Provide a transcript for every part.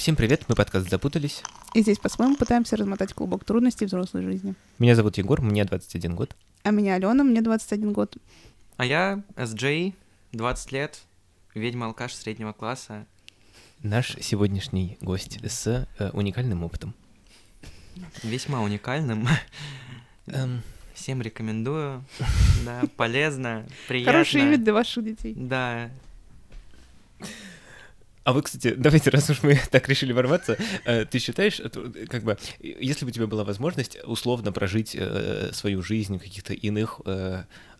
Всем привет, мы подкаст «Запутались». И здесь по-своему пытаемся размотать клубок трудностей взрослой жизни. Меня зовут Егор, мне 21 год. А меня Алена, мне 21 год. А я SJ, 20 лет, ведьма-алкаш среднего класса. Наш сегодняшний гость с э, уникальным опытом. Весьма уникальным. Эм, Всем рекомендую. Да, полезно, приятно. Хороший имидж для ваших детей. Да. А вы, кстати, давайте, раз уж мы так решили ворваться, э, ты считаешь, э, как бы, если бы у тебя была возможность условно прожить э, свою жизнь в каких-то иных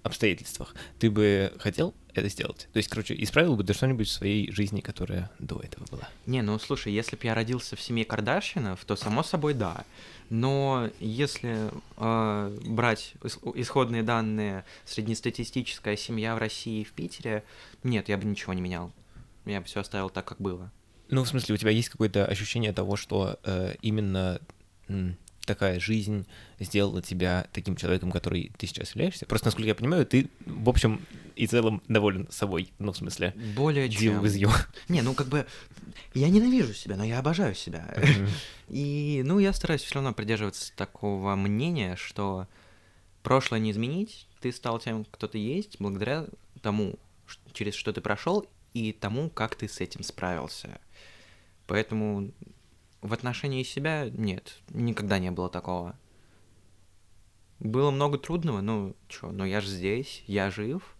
обстоятельствах, ты бы хотел это сделать? То есть, короче, исправил бы ты что-нибудь в своей жизни, которая до этого была? Не, ну слушай, если бы я родился в семье Кардашинов, то само собой да. Но если э, брать ис- исходные данные среднестатистическая семья в России и в Питере, нет, я бы ничего не менял. Я бы все оставил так, как было. Ну, в смысле, у тебя есть какое-то ощущение того, что э, именно м, такая жизнь сделала тебя таким человеком, который ты сейчас являешься? Просто, насколько я понимаю, ты, в общем и целом, доволен собой. Ну, в смысле, Более чем. with you. Не, ну как бы я ненавижу себя, но я обожаю себя. И, ну, я стараюсь все равно придерживаться такого мнения, что прошлое не изменить, ты стал тем, кто ты есть, благодаря тому, через что ты прошел, и тому, как ты с этим справился. Поэтому в отношении себя нет, никогда не было такого. Было много трудного, ну, чё, но я же здесь, я жив,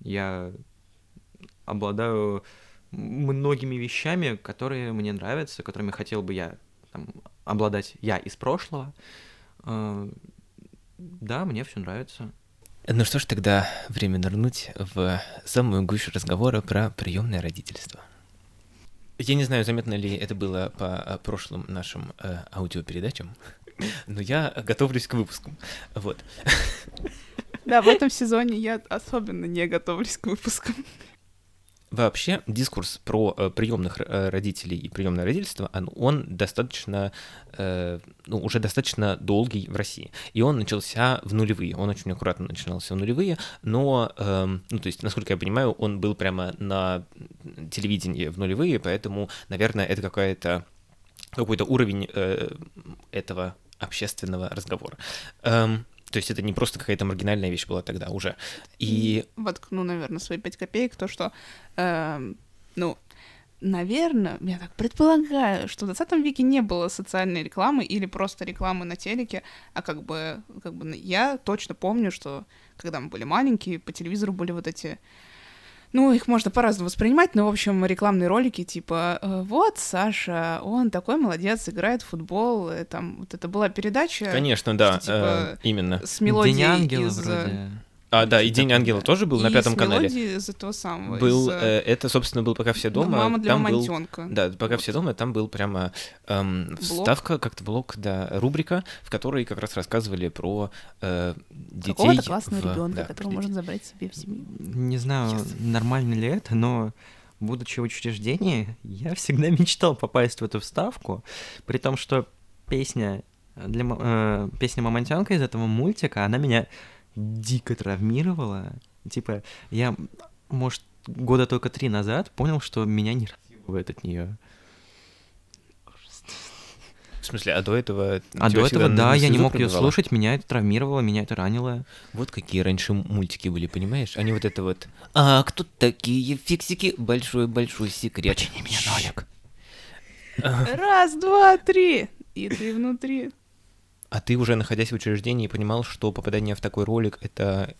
я обладаю многими вещами, которые мне нравятся, которыми хотел бы я там, обладать я из прошлого. Э, Да, мне все нравится. Ну что ж, тогда время нырнуть в самую гущу разговора про приемное родительство. Я не знаю, заметно ли это было по э, прошлым нашим э, аудиопередачам, но я готовлюсь к выпускам. Вот. Да, в этом сезоне я особенно не готовлюсь к выпускам. Вообще дискурс про э, приемных родителей и приемное родительство, он, он достаточно, э, ну, уже достаточно долгий в России. И он начался в нулевые. Он очень аккуратно начинался в нулевые, но, эм, ну, то есть, насколько я понимаю, он был прямо на телевидении в нулевые, поэтому, наверное, это какая-то какой-то уровень э, этого общественного разговора. Эм, то есть это не просто какая-то маргинальная вещь была тогда уже. И Воткну, наверное, свои пять копеек, то, что, эм, ну, наверное, я так предполагаю, что в 20 веке не было социальной рекламы или просто рекламы на телеке, а как бы, как бы я точно помню, что когда мы были маленькие, по телевизору были вот эти ну, их можно по-разному воспринимать, но, в общем, рекламные ролики типа э, «Вот, Саша, он такой молодец, играет в футбол». э, Там вот это была передача Конечно, да, что, типа, э, именно. с мелодией День ангела из... э, вроде. А, да, и День ангела тоже был на и пятом с канале. из этого самого, Был, из, э, э, это, собственно, был пока все дома. «Мама для там был, мамонтенка». да, пока все дома, там был прямо эм, вставка, как-то блок, да, рубрика, в которой как раз рассказывали про э, детей. Какого-то классного в- ребенка, да, которого можно забрать себе в семью. Не знаю, Yes. нормально ли это, но будучи в учреждении, я всегда мечтал попасть в эту вставку, при том, что песня для э, песня Мамонтенка из этого мультика, она меня дико травмировала. Типа, я, может, года только три назад понял, что меня не разъебывает от нее. В смысле, а до этого... А до этого, да, я не мог ее пробивало? слушать, меня это травмировало, меня это ранило. Вот какие раньше мультики были, понимаешь? Они вот это вот... А кто такие фиксики? Большой-большой секрет. Почини меня, Нолик. Раз, два, три, и ты внутри. А ты уже, находясь в учреждении, понимал, что попадание в такой ролик — это,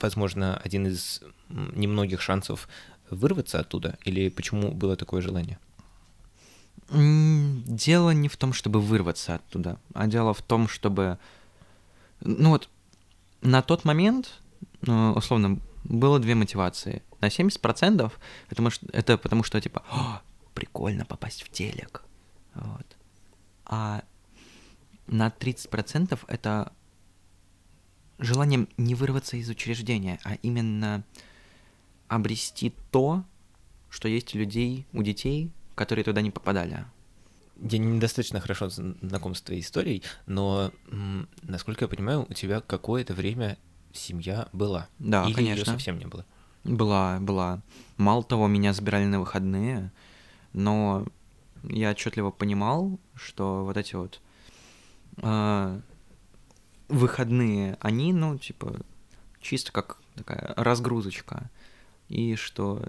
возможно, один из немногих шансов вырваться оттуда? Или почему было такое желание? Дело не в том, чтобы вырваться оттуда, а дело в том, чтобы... Ну вот, на тот момент, э, условно, было две мотивации. На 70% это, это потому что, типа, «О, прикольно попасть в телек. Вот. А на 30% это желанием не вырваться из учреждения, а именно обрести то, что есть у людей, у детей, которые туда не попадали. Я недостаточно хорошо знаком с твоей историей, но, насколько я понимаю, у тебя какое-то время семья была. Да, Или конечно. ее совсем не было. Была, была. Мало того, меня забирали на выходные, но я отчетливо понимал, что вот эти вот э, выходные, они, ну, типа, чисто как такая разгрузочка. И что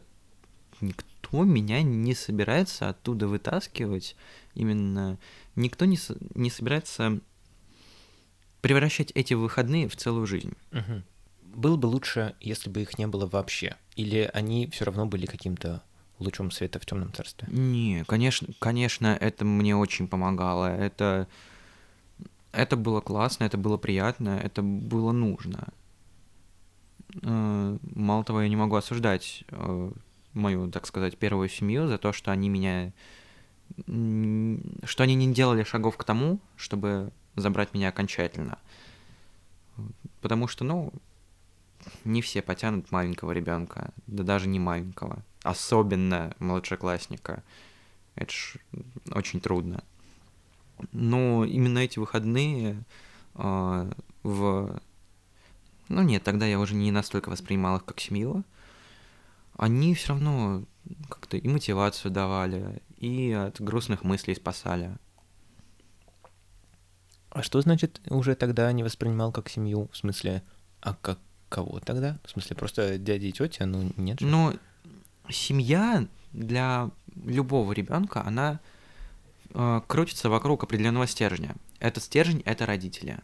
никто меня не собирается оттуда вытаскивать. Именно никто не, не собирается превращать эти выходные в целую жизнь. Мгм. Было бы лучше, если бы их не было вообще. Или они все равно были каким-то лучом света в темном царстве. Не, конечно, конечно, это мне очень помогало. Это, это было классно, это было приятно, это было нужно. Э, Мало того, я не могу осуждать э, мою, так сказать, первую семью за то, что они меня... что они не делали шагов к тому, чтобы забрать меня окончательно. Потому что, ну, не все потянут маленького ребенка, да даже не маленького, особенно младшеклассника. Это ж очень трудно. Но именно эти выходные а, в... Ну нет, тогда я уже не настолько воспринимал их как семью. Они все равно как-то и мотивацию давали, и от грустных мыслей спасали. А что значит уже тогда не воспринимал как семью? В смысле, а как кого тогда? В смысле, просто дяди и тетя? Ну, нет же. Но семья для любого ребенка, она э, крутится вокруг определенного стержня. Этот стержень это родители.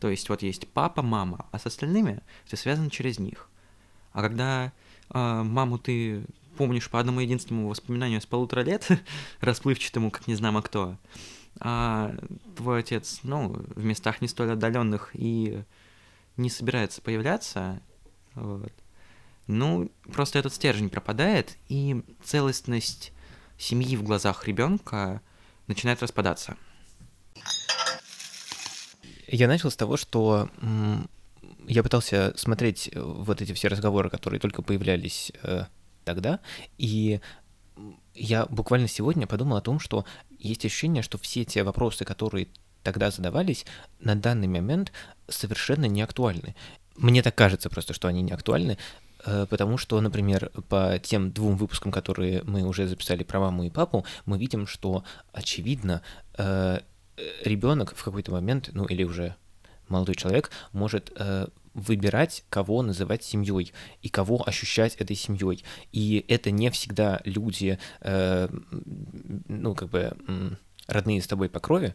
То есть вот есть папа, мама, а с остальными ты связан через них. А когда э, маму ты помнишь по одному единственному воспоминанию с полутора лет, расплывчатому, как не знамо кто, а твой отец, ну, в местах не столь отдаленных и не собирается появляться, вот, ну, просто этот стержень пропадает, и целостность семьи в глазах ребенка начинает распадаться. Я начал с того, что я пытался смотреть э, вот эти все разговоры, которые только появлялись э, тогда, и я буквально сегодня подумал о том, что есть ощущение, что все те вопросы, которые тогда задавались, на данный момент совершенно не актуальны. Мне так кажется просто, что они не актуальны, э, потому что, например, по тем двум выпускам, которые мы уже записали про маму и папу, мы видим, что, очевидно, э, ребенок в какой-то момент, ну или уже молодой человек, может э, выбирать, кого называть семьей и кого ощущать этой семьей. И это не всегда люди, ну как бы родные с тобой по крови.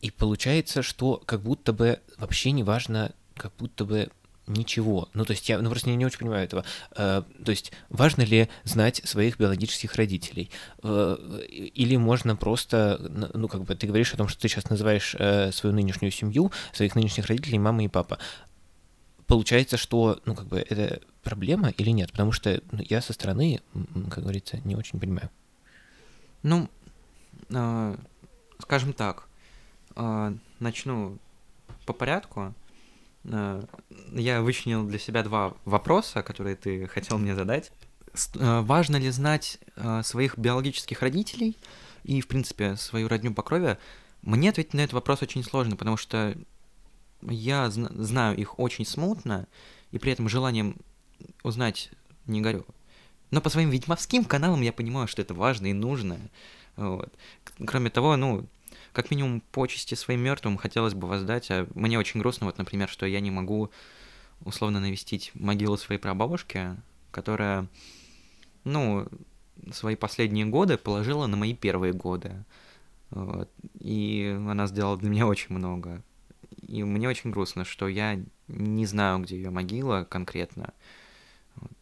И получается, что как будто бы вообще не важно, как будто бы ничего. Ну, то есть я ну, просто не, не очень понимаю этого. Э, то есть важно ли знать своих биологических родителей? Э, или можно просто, ну, как бы ты говоришь о том, что ты сейчас называешь э, свою нынешнюю семью, своих нынешних родителей, мама и папа. Получается, что, ну, как бы это проблема или нет? Потому что ну, я со стороны, как говорится, не очень понимаю. Ну, э, скажем так, э, начну по порядку. Э, я вычленил для себя два вопроса, которые ты хотел мне задать. Э, важно ли знать э, своих биологических родителей и, в принципе, свою родню по крови? Мне ответить на этот вопрос очень сложно, потому что я зна- знаю их очень смутно, и при этом желанием узнать не горю. Но по своим ведьмовским каналам я понимаю, что это важно и нужно. Вот. Кроме того, ну, как минимум почести своим мертвым хотелось бы воздать, а мне очень грустно, вот, например, что я не могу условно навестить могилу своей прабабушки, которая, ну, свои последние годы положила на мои первые годы. Вот. И она сделала для меня очень много. И мне очень грустно, что я не знаю, где ее могила конкретно. Вот.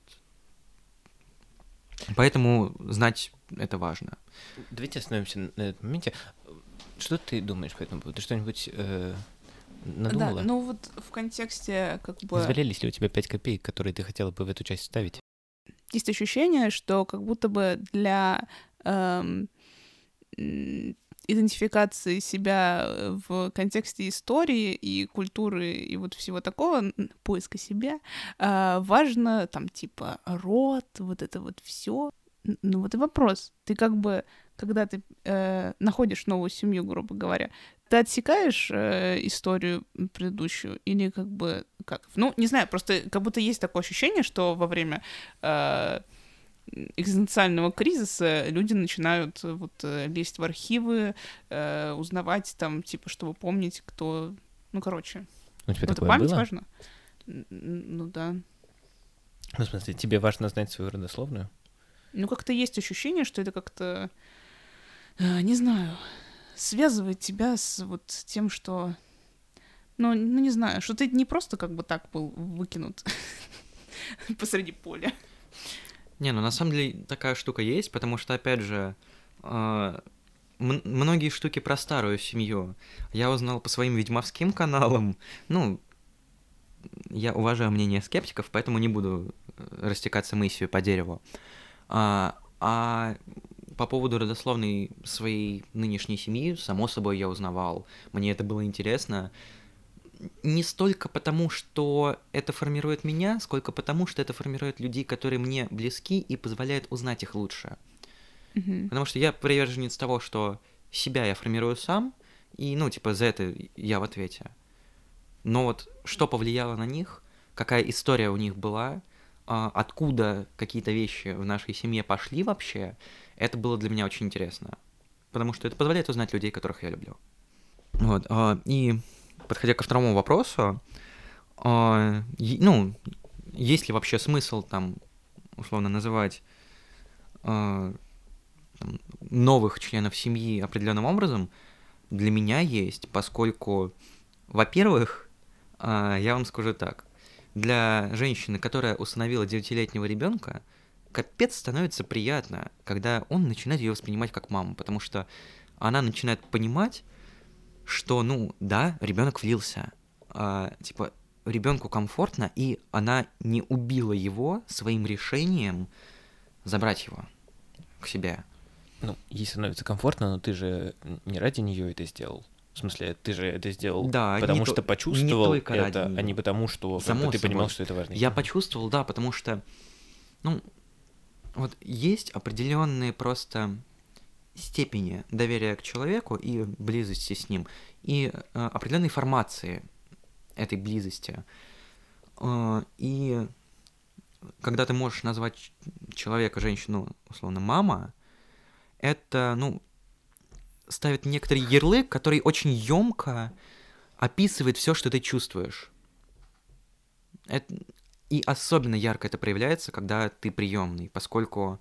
Поэтому знать это важно. Давайте остановимся на этом моменте. Что ты думаешь по этому поводу? Ты что-нибудь э, надумала? Да, ну вот в контексте как бы Завалялись ли у тебя 5 копеек, которые ты хотела бы в эту часть вставить? есть ощущение, что как будто бы для эм, идентификации себя э, в контексте истории и культуры и вот всего такого, поиска себя, э, важно там типа род, вот это вот все. Ну вот и вопрос. Ты как бы, когда ты э, находишь новую семью, грубо говоря, ты отсекаешь э, историю предыдущую или как бы как? Ну, не знаю, просто как будто есть такое ощущение, что во время э, экзистенциального кризиса люди начинают э, вот э, лезть в архивы, э, узнавать там, типа, чтобы помнить, кто... Ну, короче, У тебя такое память было? важна? Ну да. Ну, в смысле, тебе важно знать свою родословную? Ну, как-то есть ощущение, что это как-то, не знаю, связывает тебя с вот тем, что, ну, ну, не знаю, что ты не просто как бы так был выкинут посреди поля. Не, ну на самом деле такая штука есть, потому что, опять же, м- многие штуки про старую семью я узнал по своим ведьмовским каналам. Ну, я уважаю мнение скептиков, поэтому не буду э, растекаться мыслью по дереву. А, а по поводу родословной своей нынешней семьи, само собой, я узнавал. Мне это было интересно. Не столько потому, что это формирует меня, сколько потому, что это формирует людей, которые мне близки и позволяет узнать их лучше. Мгм. Потому что я приверженец того, что себя я формирую сам, и, ну, типа, за это я в ответе. Но вот что повлияло на них, какая история у них была, откуда какие-то вещи в нашей семье пошли вообще, это было для меня очень интересно. Потому что это позволяет узнать людей, которых я люблю. Вот, а, и подходя ко второму вопросу, а, ну, есть ли вообще смысл там, условно, называть а, новых членов семьи определенным образом, для меня есть, поскольку, во-первых, а, я вам скажу так, для женщины, которая усыновила 9-летнего ребенка, капец становится приятно, когда он начинает ее воспринимать как маму, потому что она начинает понимать, что, ну, да, ребенок влился, а, типа, ребенку комфортно, и она не убила его своим решением забрать его к себе. Ну, ей становится комфортно, но ты же не ради нее это сделал. В смысле, ты же это сделал, Да, потому что то- почувствовал не только ради это, а не потому, что как Само бы, ты понимал, собой. что это важно. Я почувствовал, да, потому что, ну, вот есть определенные просто степени доверия к человеку и близости с ним, и э, определенные формации этой близости. Э, и когда ты можешь назвать человека, женщину, условно, мама, это, ну, ставит некоторый ярлык, который очень емко описывает все, что ты чувствуешь. Это- И особенно ярко это проявляется, когда ты приемный, поскольку,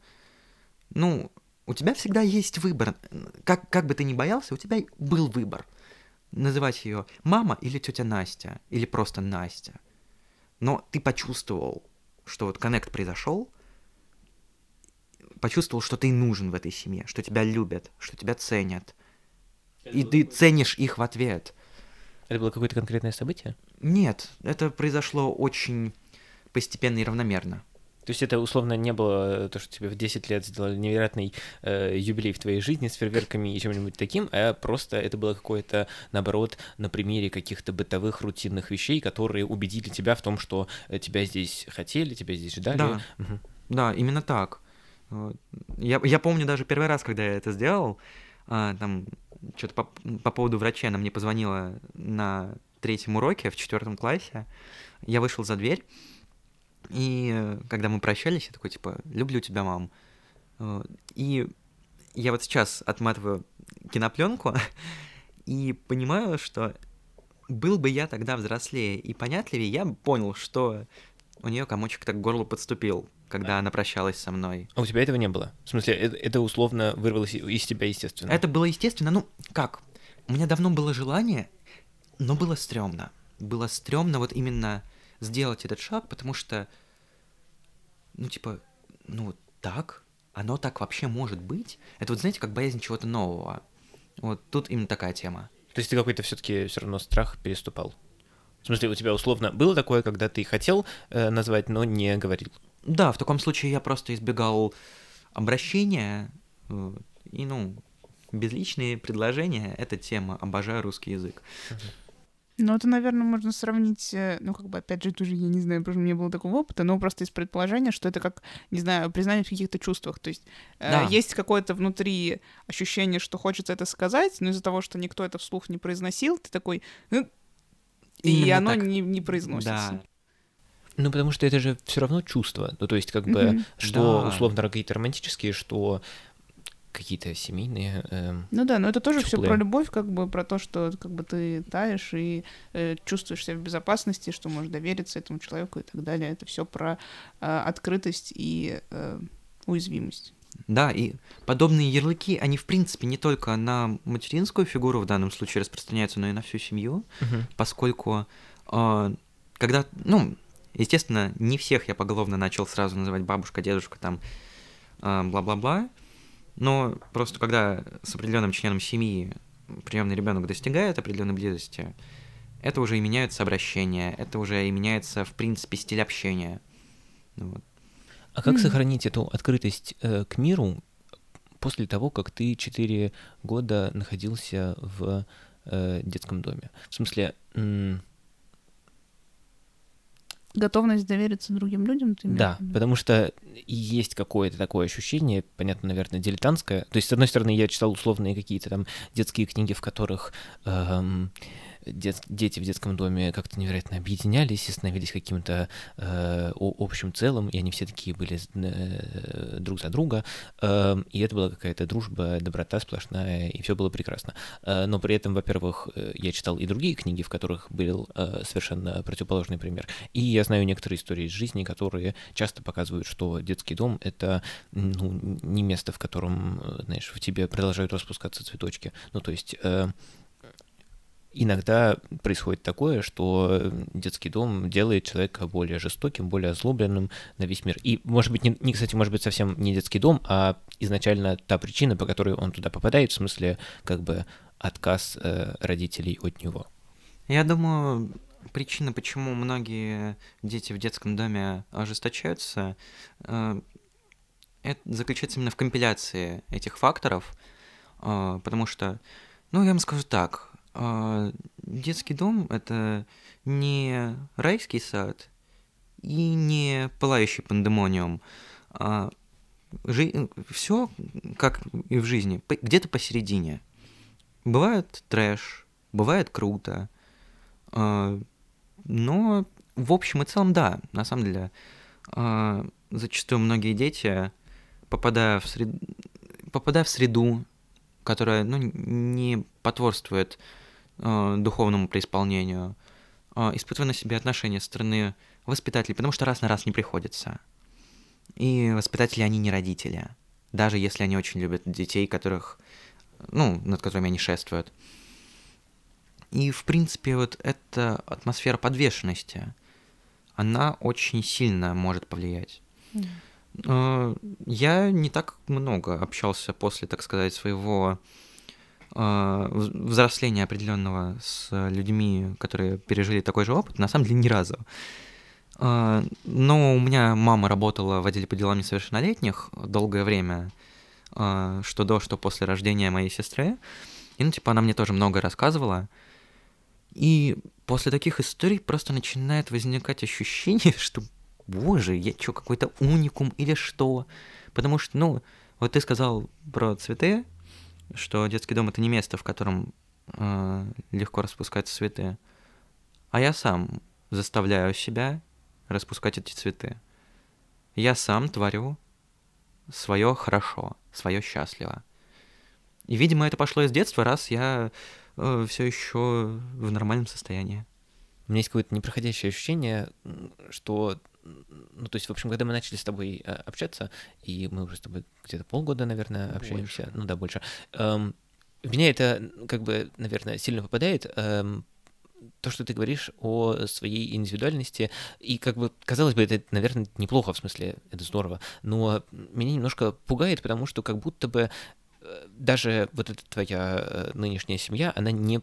ну, у тебя всегда есть выбор. Как, как бы ты ни боялся, у тебя был выбор. Называть ее мама или тетя Настя, или просто Настя. Но ты почувствовал, что вот коннект произошел, почувствовал, что ты нужен в этой семье, что тебя любят, что тебя ценят. И ты ценишь их в ответ. Это было какое-то конкретное событие? Нет, это произошло очень постепенно и равномерно. То есть это условно не было то, что тебе в 10 лет сделали невероятный э, юбилей в твоей жизни с фейерверками и чем-нибудь таким, а просто это было какое-то, наоборот, на примере каких-то бытовых рутинных вещей, которые убедили тебя в том, что э, тебя здесь хотели, тебя здесь ждали. Да. Мгм. Да, именно так. Я, я помню даже первый раз, когда я это сделал, а, там что-то по, по поводу врача она мне позвонила на третьем уроке в четвертом классе. Я вышел за дверь, и э, когда мы прощались, я такой, типа, люблю тебя, мам. Вот. И я вот сейчас отматываю кинопленку и понимаю, что был бы я тогда взрослее и понятливее, я понял, что у нее комочек так к горлу подступил, когда она прощалась со мной. А у тебя этого не было? В смысле, это, это условно вырвалось из тебя, естественно. Это было естественно, ну, как? У меня давно было желание, но было стрёмно. Было стрёмно вот именно сделать этот шаг, потому что, ну, типа, ну, так? Оно так вообще может быть? Это вот, знаете, как боязнь чего-то нового. Вот тут именно такая тема. То есть ты какой-то все-таки все равно страх переступал. В смысле, у тебя условно было такое, когда ты хотел э, назвать, но не говорил. Да, в таком случае я просто избегал обращения, вот, и, ну, безличные предложения — это тема. Обожаю русский язык. Ну, это, наверное, можно сравнить, э, ну, как бы, опять же, тоже я не знаю, потому что у меня было такого опыта, но просто из предположения, что это как, не знаю, признание в каких-то чувствах. То есть э, Да. есть какое-то внутри ощущение, что хочется это сказать, но из-за того, что никто это вслух не произносил, ты такой... «Э», И оно так. не, не произносится. Да. Ну, потому что это же все равно чувство. Ну, то есть, как бы, Мгм. что Да. условно какие-то романтические, что какие-то семейные. эм, Ну да, но это тоже все про любовь, как бы про то, что как бы ты таешь и э, чувствуешь себя в безопасности, что можешь довериться этому человеку и так далее. Это все про э, открытость и э, уязвимость. Да, и подобные ярлыки, они, в принципе, не только на материнскую фигуру в данном случае распространяются, но и на всю семью, поскольку, э, когда, ну, естественно, не всех я поголовно начал сразу называть бабушка, дедушка, там, э, бла-бла-бла, но просто когда с определенным членом семьи приемный ребенок достигает определенной близости, это уже и меняется обращение, это уже и меняется, в принципе, стиль общения. Ну вот. А как Мгм. сохранить эту открытость э, к миру после того, как ты 4 года находился в э, детском доме? В смысле, Готовность довериться другим людям, ты да, потому что есть какое-то такое ощущение, понятно, наверное, дилетантское. То есть, с одной стороны, я читал условные какие-то там детские книги, в которых эм, дет- дети в детском доме как-то невероятно объединялись и становились каким-то э, общим целым, и они все такие были э, друг за друга, эм, и это была какая-то дружба, доброта сплошная, и все было прекрасно. Э, но при этом, во-первых, э, я читал и другие книги, в которых был э, совершенно противоположный пример, и я знаю некоторые истории из жизни, которые часто показывают, что детский дом — это ну, не место, в котором, э, знаешь, в тебе продолжают распускаться цветочки. Ну, то есть э, иногда происходит такое, что детский дом делает человека более жестоким, более озлобленным на весь мир. И, может быть, не, не, кстати, может быть, совсем не детский дом, а изначально та причина, по которой он туда попадает, в смысле, как бы отказ э, родителей от него. Я думаю, причина, почему многие дети в детском доме ожесточаются, э, это заключается именно в компиляции этих факторов, э, потому что, ну, я вам скажу так, э, детский дом — это не райский сад и не пылающий пандемониум, а все, как и в жизни, где-то посередине. Бывает трэш, бывает круто, а, но в общем и целом, да, на самом деле, а, зачастую многие дети, попадая в, сред... попадая в среду, которая ну, не потворствует а, духовному преисполнению, а, испытывая на себе отношения со стороны воспитателей, потому что раз на раз не приходится. И воспитатели, они не родители, даже если они очень любят детей, которых, ну, над которыми они шествуют. И, в принципе, вот эта атмосфера подвешенности, она очень сильно может повлиять. Э, Я не так много общался после, так сказать, своего э, взросления определенного с людьми, которые пережили такой же опыт, на самом деле ни разу. Э, Но у меня мама работала в отделе по делам несовершеннолетних долгое время, э, что до, что после рождения моей сестры. И, ну, типа, она мне тоже много рассказывала. И после таких историй просто начинает возникать ощущение, что, боже, я что, какой-то уникум или что? Потому что, ну, вот ты сказал про цветы, что детский дом это не место, в котором э, легко распускать цветы. А я сам заставляю себя распускать эти цветы. Я сам творю свое хорошо, свое счастливо. И, видимо, это пошло из детства, раз я все еще в нормальном состоянии. У меня есть какое-то непроходящее ощущение, что, ну, то есть, в общем, когда мы начали с тобой э, общаться, и мы уже с тобой где-то полгода, наверное, общаемся, Больше. ну да, больше, эм, в меня это, как бы, наверное, сильно попадает, эм, то, что ты говоришь о своей индивидуальности, и как бы, казалось бы, это, наверное, неплохо, в смысле, это здорово, но меня немножко пугает, потому что как будто бы э, даже вот эта твоя э, нынешняя семья, она не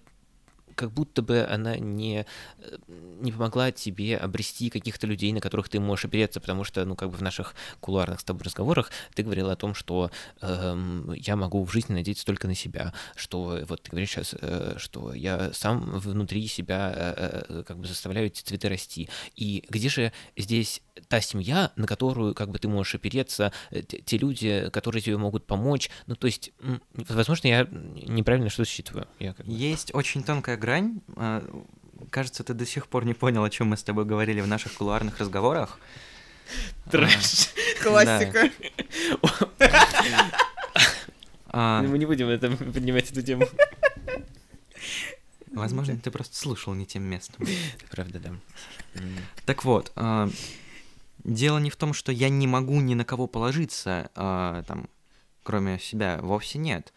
как будто бы она не, э, не помогла тебе обрести каких-то людей, на которых ты можешь опереться, потому что, ну, как бы в наших кулуарных с тобой разговорах ты говорил о том, что эм, я могу в жизни надеяться только на себя, что вот ты говоришь сейчас, э, что я сам внутри себя э, э, как бы заставляю эти цветы расти. И где же здесь та семья, на которую как бы ты можешь опереться, э, те, те люди, которые тебе могут помочь? Ну, то есть, возможно, я неправильно что-то считываю. Я как бы- Есть очень тонкая грань, э, кажется, ты до сих пор не понял, о чем мы с тобой говорили в наших кулуарных разговорах. Трэш. Классика. А, Мы не будем это поднимать эту тему. возможно, ты просто слушал не тем местом. Правда, да. Так вот, а, дело не в том, что я не могу ни на кого положиться, а, там, кроме себя, вовсе нет.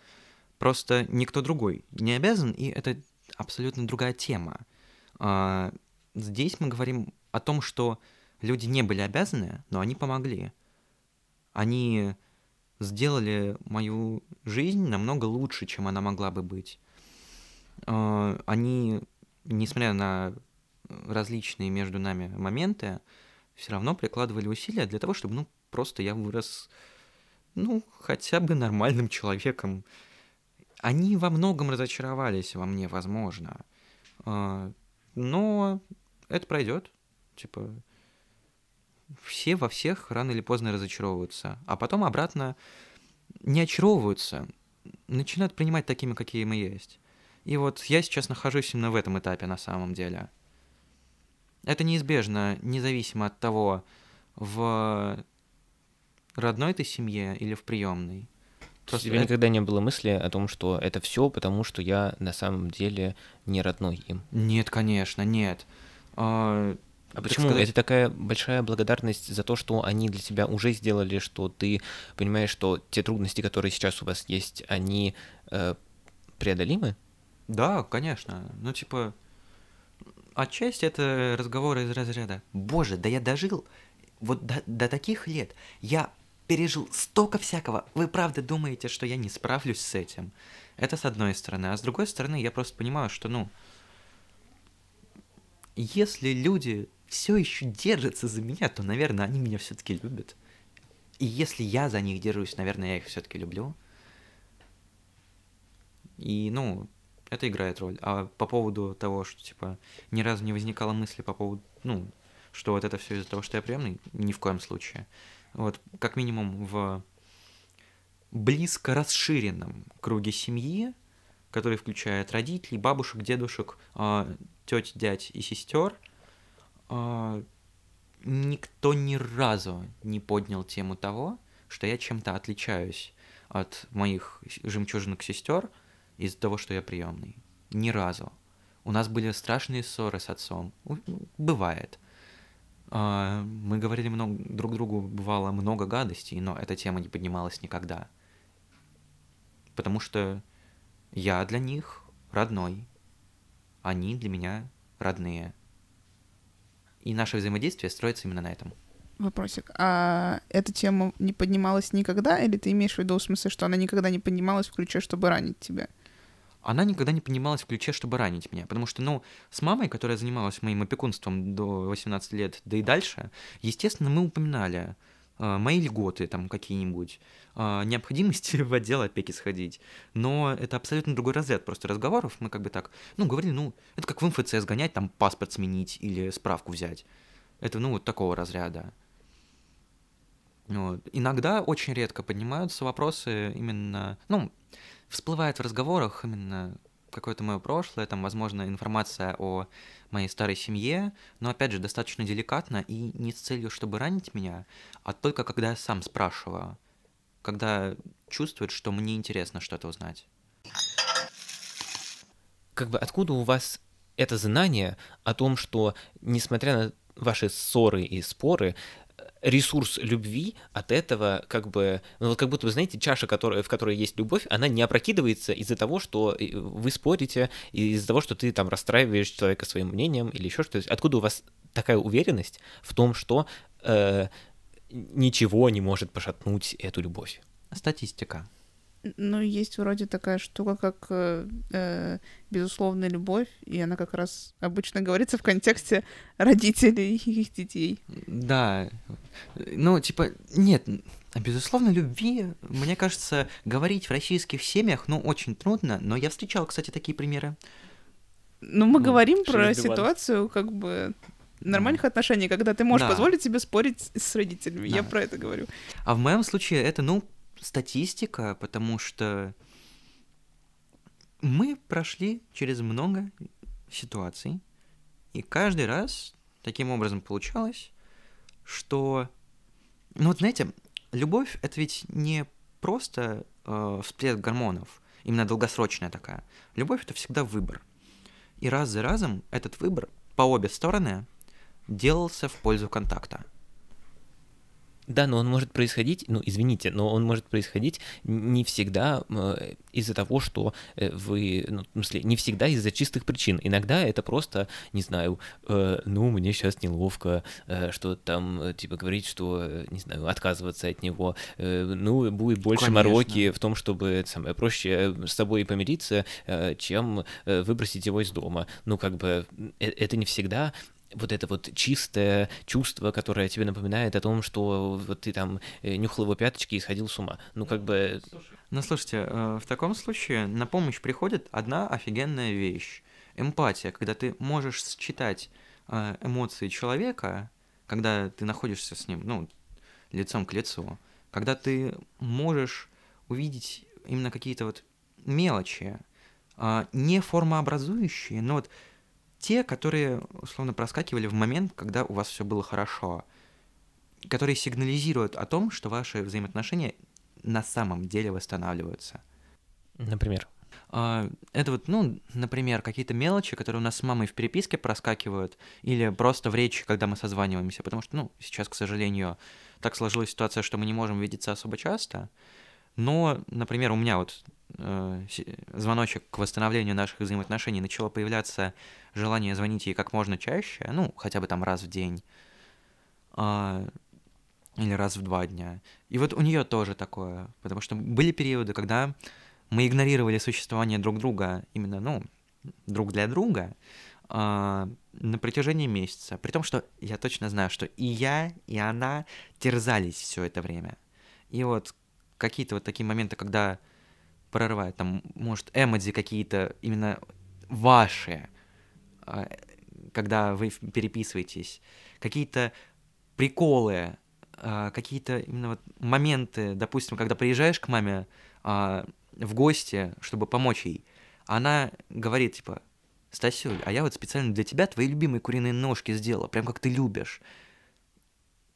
Просто никто другой не обязан, и это абсолютно другая тема. А, Здесь мы говорим о том, что люди не были обязаны, но они помогли. Они сделали мою жизнь намного лучше, чем она могла бы быть. А, Они, несмотря на различные между нами моменты, все равно прикладывали усилия для того, чтобы, ну, просто я вырос, ну, хотя бы нормальным человеком. Они во многом разочаровались во мне, возможно. А, Но это пройдет. Типа, все во всех рано или поздно разочаровываются, а потом обратно не очаровываются, начинают принимать такими, какие мы есть. И вот я сейчас нахожусь именно в этом этапе на самом деле. Это неизбежно, независимо от того, в родной ты семье или в приемной. У тебя никогда не было мысли о том, что это все потому, что я на самом деле не родной им. Нет, конечно, нет. А, А почему? сказать, Это такая большая благодарность за то, что они для тебя уже сделали, что ты понимаешь, что те трудности, которые сейчас у вас есть, они э, преодолимы? Да, конечно. Ну, типа, отчасти это разговоры из разряда. Боже, да я дожил вот до, до таких лет. Я пережил столько всякого. Вы правда думаете, что я не справлюсь с этим? Это с одной стороны. А с другой стороны, я просто понимаю, что, ну, если люди все еще держатся за меня, то, наверное, они меня все-таки любят. И если я за них держусь, наверное, я их все-таки люблю. И, ну, это играет роль. А по поводу того, что, типа, ни разу не возникало мысли по поводу, ну, что вот это все из-за того, что я приемный, ни в коем случае. Вот, как минимум в близко расширенном круге семьи, который включает родителей, бабушек, дедушек, теть, дядь и сестер, а, никто ни разу не поднял тему того, что я чем-то отличаюсь от моих жемчужинок сестер из-за того, что я приемный. Ни разу. У нас были страшные ссоры с отцом. У- Бывает. А, Мы говорили много, друг другу, бывало много гадостей, но эта тема не поднималась никогда. Потому что я для них родной, они для меня родные. И наше взаимодействие строится именно на этом. Вопросик. А эта тема не поднималась никогда, или ты имеешь в виду в смысле, что она никогда не поднималась в ключе, чтобы ранить тебя? Она никогда не поднималась в ключе, чтобы ранить меня. Потому что, ну, с мамой, которая занималась моим опекунством до 18 лет, да и дальше, естественно, мы упоминали э, мои льготы там какие-нибудь, э, необходимость в отдел опеки сходить. Но это абсолютно другой разряд просто разговоров. Мы как бы так, ну, говорили, ну, это как в МФЦ сгонять, там паспорт сменить или справку взять. Это, ну, вот такого разряда. Вот. Иногда, очень редко поднимаются вопросы именно, ну, всплывает в разговорах именно какое-то мое прошлое, там, возможно, информация о моей старой семье, но, опять же, достаточно деликатно и не с целью, чтобы ранить меня, а только когда я сам спрашиваю, когда чувствует, что мне интересно что-то узнать. Как бы откуда у вас это знание о том, что, несмотря на ваши ссоры и споры, ресурс любви от этого как бы, ну вот как будто вы знаете, чаша, которая, в которой есть любовь, она не опрокидывается из-за того, что э, вы спорите, из-за того, что ты там расстраиваешь человека своим мнением или еще что-то. Откуда у вас такая уверенность в том, что э, ничего не может пошатнуть эту любовь? Статистика. Ну, есть вроде такая штука, как э, э, безусловная любовь, и она как раз обычно говорится в контексте родителей и их детей. Да, ну, типа, нет, о безусловно, любви, мне кажется, говорить в российских семьях, ну, очень трудно, но я встречал, кстати, такие примеры. Ну, мы Ну, говорим про диван. ситуацию, как бы нормальных отношений, когда ты можешь Да. позволить себе спорить с родителями. Я Да. про это говорю. А в моем случае это, ну, статистика, потому что мы прошли через много ситуаций, И каждый раз таким образом получалось, что... Ну вот знаете, любовь — это ведь не просто э, всплеск гормонов, именно долгосрочная такая. Любовь — это всегда выбор. И раз за разом этот выбор по обе стороны делался в пользу контакта. Да, но он может происходить, ну, извините, но он может происходить не всегда э, из-за того, что э, вы, ну, в смысле, не всегда из-за чистых причин. Иногда это просто, не знаю, э, ну, мне сейчас неловко, э, что там, э, типа, говорить, что, не знаю, отказываться от него. Э, ну, будет больше Конечно. мороки в том, чтобы это самое проще с собой помириться, э, чем выбросить его из дома. Ну, как бы, это не всегда вот это вот чистое чувство, которое тебе напоминает о том, что вот ты там э, нюхал его пяточки и сходил с ума. Ну, как бы... Ну, слушайте, э, в таком случае на помощь приходит одна офигенная вещь. Эмпатия, когда ты можешь считать э, эмоции человека, когда ты находишься с ним, ну, лицом к лицу, когда ты можешь увидеть именно какие-то вот мелочи, э, не формообразующие, но вот те, которые, условно, проскакивали в момент, когда у вас все было хорошо, которые сигнализируют о том, что ваши взаимоотношения на самом деле восстанавливаются. Например. А, Это вот, ну, например, какие-то мелочи, которые у нас с мамой в переписке проскакивают, или просто в речи, когда мы созваниваемся, потому что, ну, сейчас, к сожалению, так сложилась ситуация, что мы не можем видеться особо часто, но, например, у меня вот звоночек к восстановлению наших взаимоотношений начало появляться желание звонить ей как можно чаще, ну, хотя бы там раз в день, а, или раз в два дня. И вот у нее тоже такое, потому что были периоды, когда мы игнорировали существование друг друга именно, ну, друг для друга а, на протяжении месяца. При том, что я точно знаю, что и я, и она терзались все это время. И вот какие-то вот такие моменты, когда прорывает, там, может, эмодзи какие-то именно ваши, а, когда вы переписываетесь, какие-то приколы, а, какие-то именно вот моменты, допустим, когда приезжаешь к маме а, в гости, чтобы помочь ей, она говорит, типа, Стасюль, а я вот специально для тебя твои любимые куриные ножки сделала, прям как ты любишь.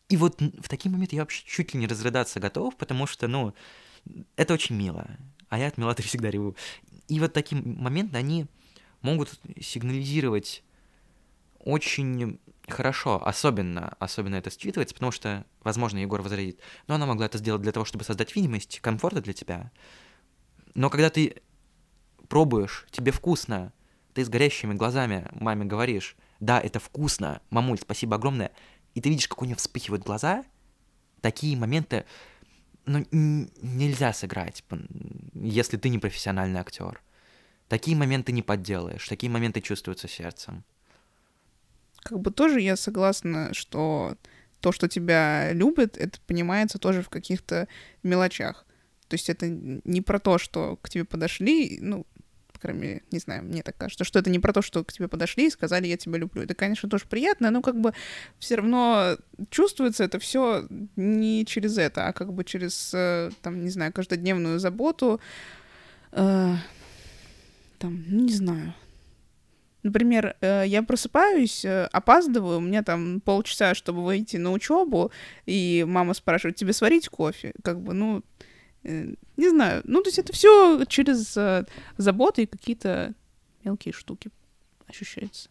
И вот в такие моменты я вообще чуть ли не разрыдаться готов, потому что, ну, это очень мило. А я от милоты всегда реву. И вот такие моменты, они могут сигнализировать очень хорошо, особенно, особенно это считывается, потому что, возможно, Егор возразит, но она могла это сделать для того, чтобы создать видимость комфорта для тебя. Но когда ты пробуешь, тебе вкусно, ты с горящими глазами маме говоришь, да, это вкусно, мамуль, спасибо огромное, и ты видишь, как у нее вспыхивают глаза, такие моменты, ну, нельзя сыграть, если ты не профессиональный актер. Такие моменты не подделаешь, такие моменты чувствуются сердцем. Как бы тоже я согласна, что то, что тебя любят, это понимается тоже в каких-то мелочах. То есть это не про то, что к тебе подошли, ну, мере, не знаю, мне так кажется, что это не про то, что к тебе подошли и сказали, я тебя люблю. Это, конечно, тоже приятно, но как бы все равно чувствуется это все не через это, а как бы через, э, там, не знаю, каждодневную заботу, э, там, ну, не знаю, Например, э, я просыпаюсь, э, опаздываю, у меня там полчаса, чтобы выйти на учебу, и мама спрашивает, тебе сварить кофе? Как бы, ну, не знаю. Ну, то есть это все через э, заботы и какие-то мелкие штуки ощущаются.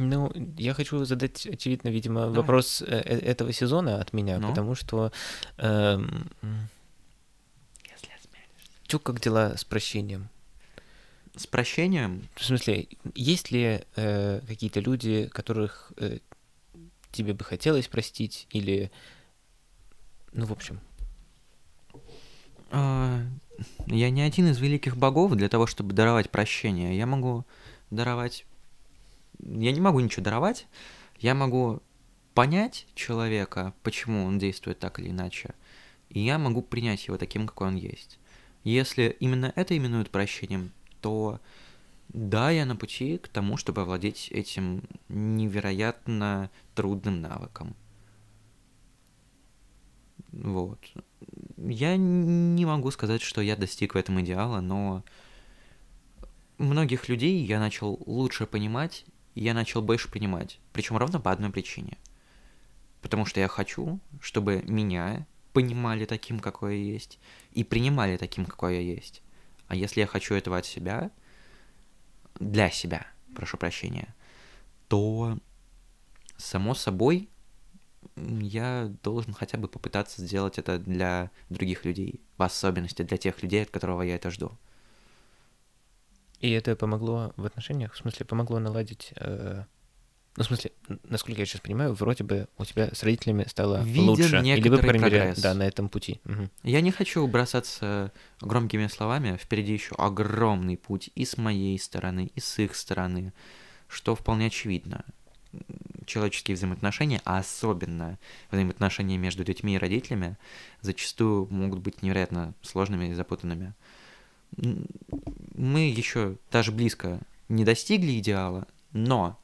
Ну, я хочу задать, очевидно, видимо, Давай. вопрос э, э, этого сезона от меня, Ну? потому что... эм, Чё, как дела с прощением? С прощением, В смысле, есть ли э, какие-то люди, которых э, тебе бы хотелось простить, или... Ну, в общем, а, я не один из великих богов для того, чтобы даровать прощение. Я могу даровать... Я не могу ничего даровать. Я могу понять человека, почему он действует так или иначе. И я могу принять его таким, какой он есть. Если именно это именуют прощением, то да, я на пути к тому, чтобы овладеть этим невероятно трудным навыком. Вот. Я не могу сказать, что я достиг в этом идеала, но многих людей я начал лучше понимать, я начал больше принимать. Причем ровно по одной причине. Потому что я хочу, чтобы меня понимали таким, какой я есть, и принимали таким, какой я есть. А если я хочу этого от себя, для себя, прошу прощения, то, само собой, я должен хотя бы попытаться сделать это для других людей, в особенности для тех людей, от которого я это жду. И это помогло в отношениях, в смысле, помогло наладить... Э... Ну, в смысле, насколько я сейчас понимаю, вроде бы у тебя с родителями стало Виден лучше. Или вы, по крайней мере, прогресс. да, на этом пути. Мгм. Я не хочу бросаться громкими словами, впереди еще огромный путь и с моей стороны, и с их стороны, что вполне очевидно. Человеческие взаимоотношения, а особенно взаимоотношения между детьми и родителями, зачастую могут быть невероятно сложными и запутанными. Мы еще даже близко не достигли идеала, но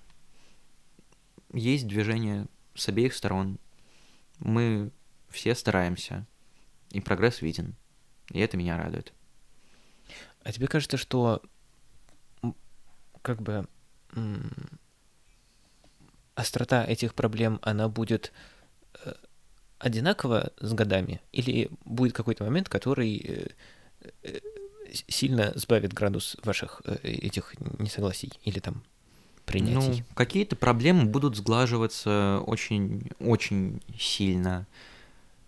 есть движение с обеих сторон. Мы все стараемся, и прогресс виден. И это меня радует. А тебе кажется, что как бы острота этих проблем, она будет э, одинакова с годами? Или будет какой-то момент, который э, э, сильно сбавит градус ваших этих несогласий или там принятий? Ну, какие-то проблемы будут сглаживаться очень, очень сильно.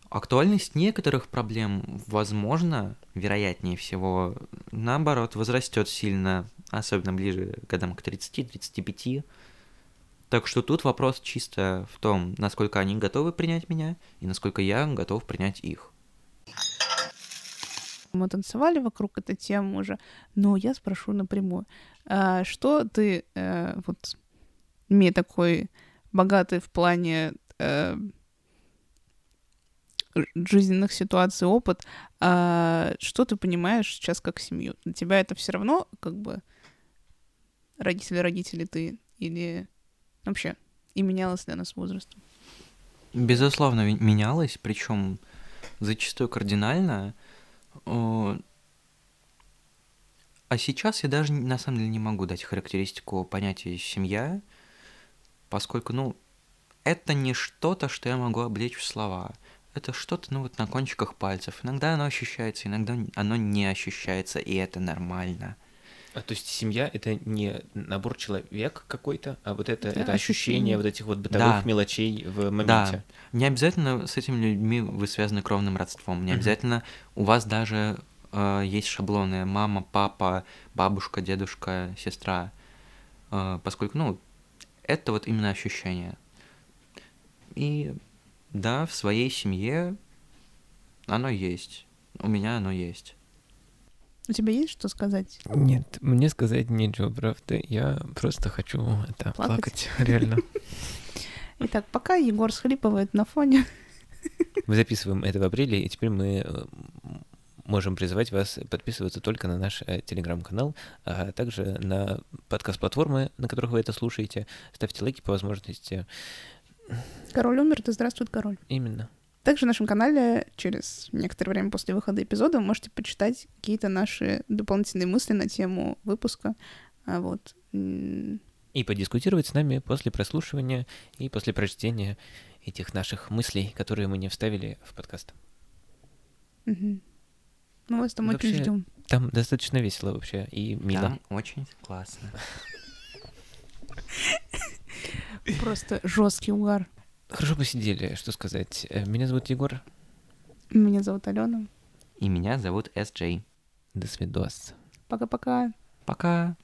Актуальность некоторых проблем, возможно, вероятнее всего, наоборот, возрастет сильно, особенно ближе к годам к 30-35. Так что тут вопрос чисто в том, насколько они готовы принять меня и насколько я готов принять их. Мы танцевали вокруг этой темы уже, но я спрошу напрямую. А что ты, э, вот, имея такой богатый в плане э, жизненных ситуаций опыт, а что ты понимаешь сейчас как семью? Для тебя это все равно как бы родители, родители ты или вообще и менялось ли она с возрастом? Безусловно, менялось, причем зачастую кардинально. О, А сейчас я даже на самом деле не могу дать характеристику понятия семья, поскольку, ну, это не что-то, что я могу облечь в слова. Это что-то, ну, вот на кончиках пальцев. Иногда оно ощущается, иногда оно не ощущается, и это нормально. А, то есть семья это не набор человек какой-то, а вот это, Это это, ощущение. вот этих вот бытовых Да. мелочей в моменте. Да, не обязательно с этими людьми вы связаны кровным родством, не обязательно у вас даже э, есть шаблоны мама, папа, бабушка, дедушка, сестра, Э, поскольку, ну, это вот именно ощущение. И да, в своей семье оно есть, у меня оно есть. У тебя есть что сказать? Нет, мне сказать нечего, правда. Я просто хочу это Плакать? плакать, реально. Итак, пока Егор схлипывает на фоне. Мы записываем это в апреле, и теперь мы э, можем призывать вас подписываться только на наш э, телеграм-канал, а также на подкаст-платформы, на которых вы это слушаете. Ставьте лайки по возможности. Король умер, да здравствует король. Именно. Также в нашем канале через некоторое время после выхода эпизода вы можете почитать какие-то наши дополнительные мысли на тему выпуска. А вот. И подискутировать с нами после прослушивания и после прочтения этих наших мыслей, которые мы не вставили в подкаст. мгм. Мы вас там очень Вообще, ждем. Там достаточно весело вообще и мило. Там очень классно. Просто жесткий угар. Хорошо посидели, что сказать. Э, Меня зовут Егор. Меня зовут Алена. И меня зовут С.Джей. До свидос. Пока-пока. Пока.